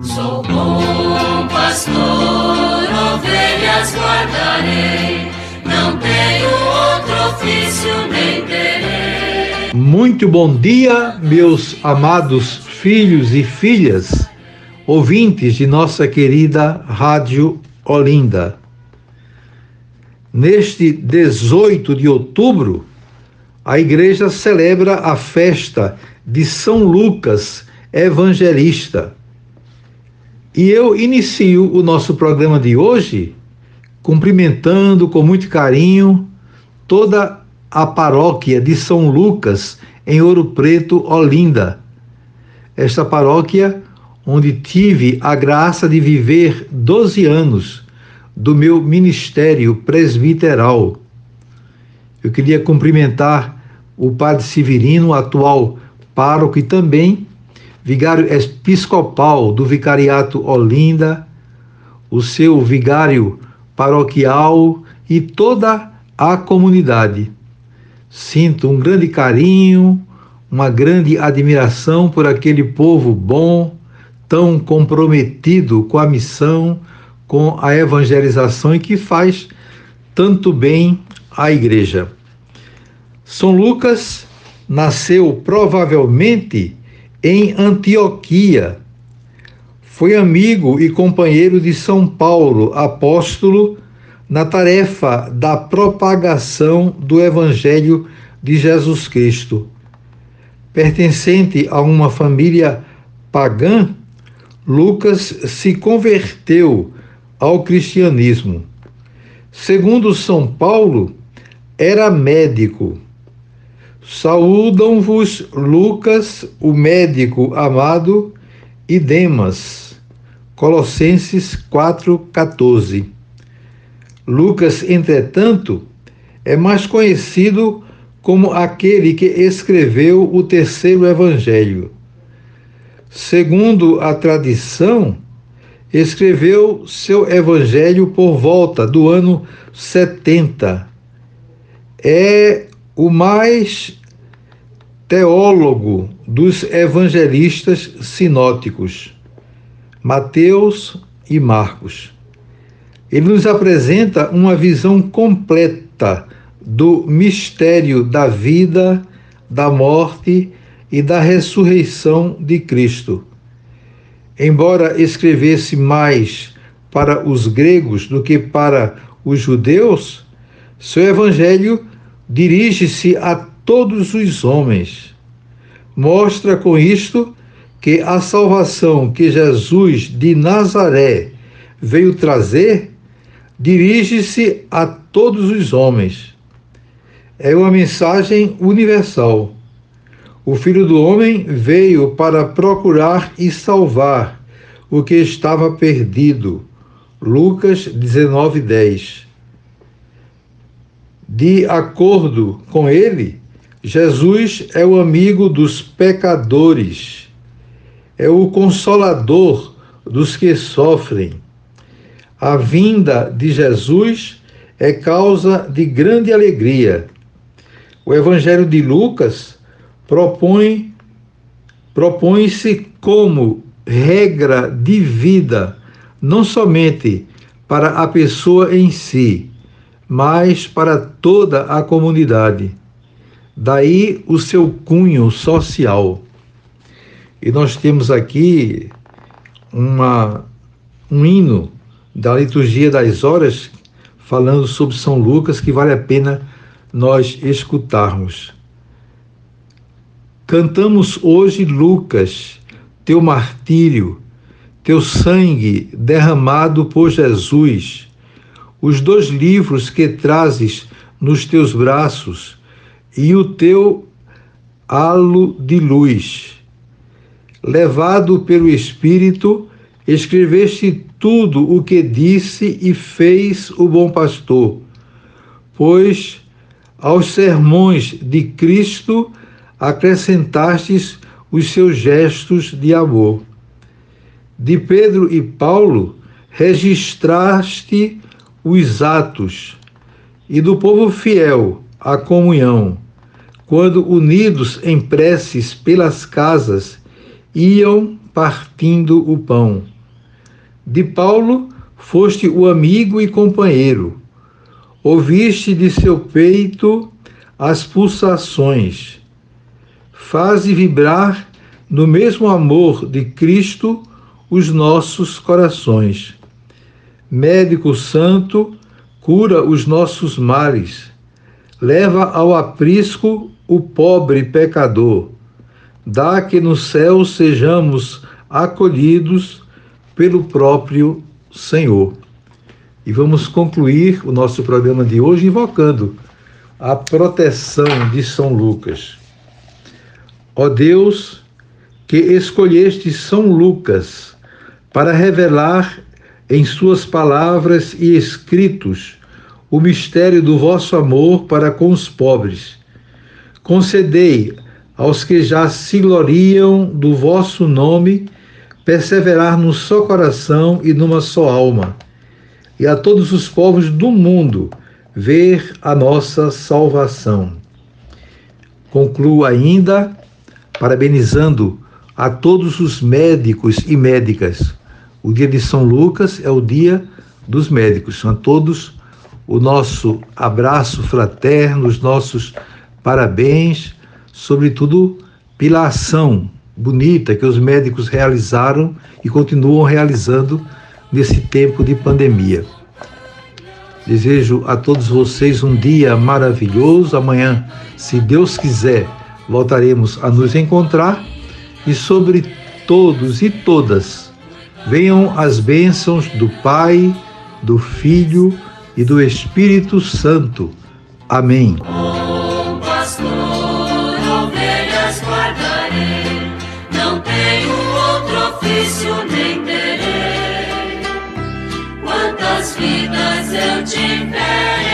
Sou bom pastor, ovelhas guardarei, não tenho outro ofício nem terei. Muito bom dia, meus amados filhos e filhas, ouvintes de nossa querida Rádio Olinda. Neste 18 de outubro, a igreja celebra a festa de São Lucas Evangelista e eu inicio o nosso programa de hoje cumprimentando com muito carinho toda a paróquia de São Lucas, em Ouro Preto, Olinda. Esta paróquia onde tive a graça de viver 12 anos do meu ministério presbiteral. Eu queria cumprimentar o Padre Severino, atual pároco, e também vigário episcopal do Vicariato Olinda, o seu vigário paroquial e toda a comunidade. Sinto um grande carinho, uma grande admiração por aquele povo bom, tão comprometido com a missão, com a evangelização e que faz tanto bem à igreja. São Lucas nasceu provavelmente em Antioquia. Foi amigo e companheiro de São Paulo, apóstolo, na tarefa da propagação do Evangelho de Jesus Cristo. Pertencente a uma família pagã, Lucas se converteu ao cristianismo. Segundo São Paulo, era médico Saúdam-vos Lucas, o médico amado, e Demas. Colossenses 4:14. Lucas, entretanto, é mais conhecido como aquele que escreveu o terceiro evangelho. Segundo a tradição, escreveu seu evangelho por volta do ano 70. É o mais teólogo dos evangelistas sinóticos, Mateus e Marcos. Ele nos apresenta uma visão completa do mistério da vida, da morte e da ressurreição de Cristo. Embora escrevesse mais para os gregos do que para os judeus, seu evangelho dirige-se a todos os homens. Mostra com isto que a salvação que Jesus de Nazaré veio trazer dirige-se a todos os homens. É uma mensagem universal. O Filho do Homem veio para procurar e salvar o que estava perdido. Lucas 19, 10. De acordo com ele, Jesus é o amigo dos pecadores, é o consolador dos que sofrem. A vinda de Jesus é causa de grande alegria. O Evangelho de Lucas propõe propõe-se como regra de vida, não somente para a pessoa em si, mas para toda a comunidade. Daí o seu cunho social. E nós temos aqui uma, um hino da liturgia das horas falando sobre São Lucas que vale a pena nós escutarmos. Cantamos hoje, Lucas, teu martírio, teu sangue derramado por Jesus os dois livros que trazes nos teus braços e o teu halo de luz. Levado pelo Espírito, escreveste tudo o que disse e fez o bom pastor, pois aos sermões de Cristo acrescentastes os seus gestos de amor. De Pedro e Paulo registraste os atos, e do povo fiel a comunhão, quando unidos em preces pelas casas, iam partindo o pão. De Paulo foste o amigo e companheiro. Ouviste de seu peito as pulsações. Faze vibrar no mesmo amor de Cristo os nossos corações. Médico Santo, cura os nossos males. Leva ao aprisco o pobre pecador. Dá que no céu sejamos acolhidos pelo próprio Senhor. E vamos concluir o nosso programa de hoje invocando a proteção de São Lucas. Ó Deus, que escolheste São Lucas para revelar em suas palavras e escritos o mistério do vosso amor para com os pobres. Concedei aos que já se gloriam do vosso nome perseverar num só coração e numa só alma, e a todos os povos do mundo ver a nossa salvação. Concluo ainda parabenizando a todos os médicos e médicas. O dia de São Lucas é o dia dos médicos. A todos o nosso abraço fraterno, os nossos parabéns, sobretudo pela ação bonita que os médicos realizaram e continuam realizando nesse tempo de pandemia. Desejo a todos vocês um dia maravilhoso. Amanhã, se Deus quiser, voltaremos a nos encontrar e sobre todos e todas venham as bênçãos do Pai, do Filho e do Espírito Santo. Amém. Ofício nem terei. Quantas vidas eu tiver.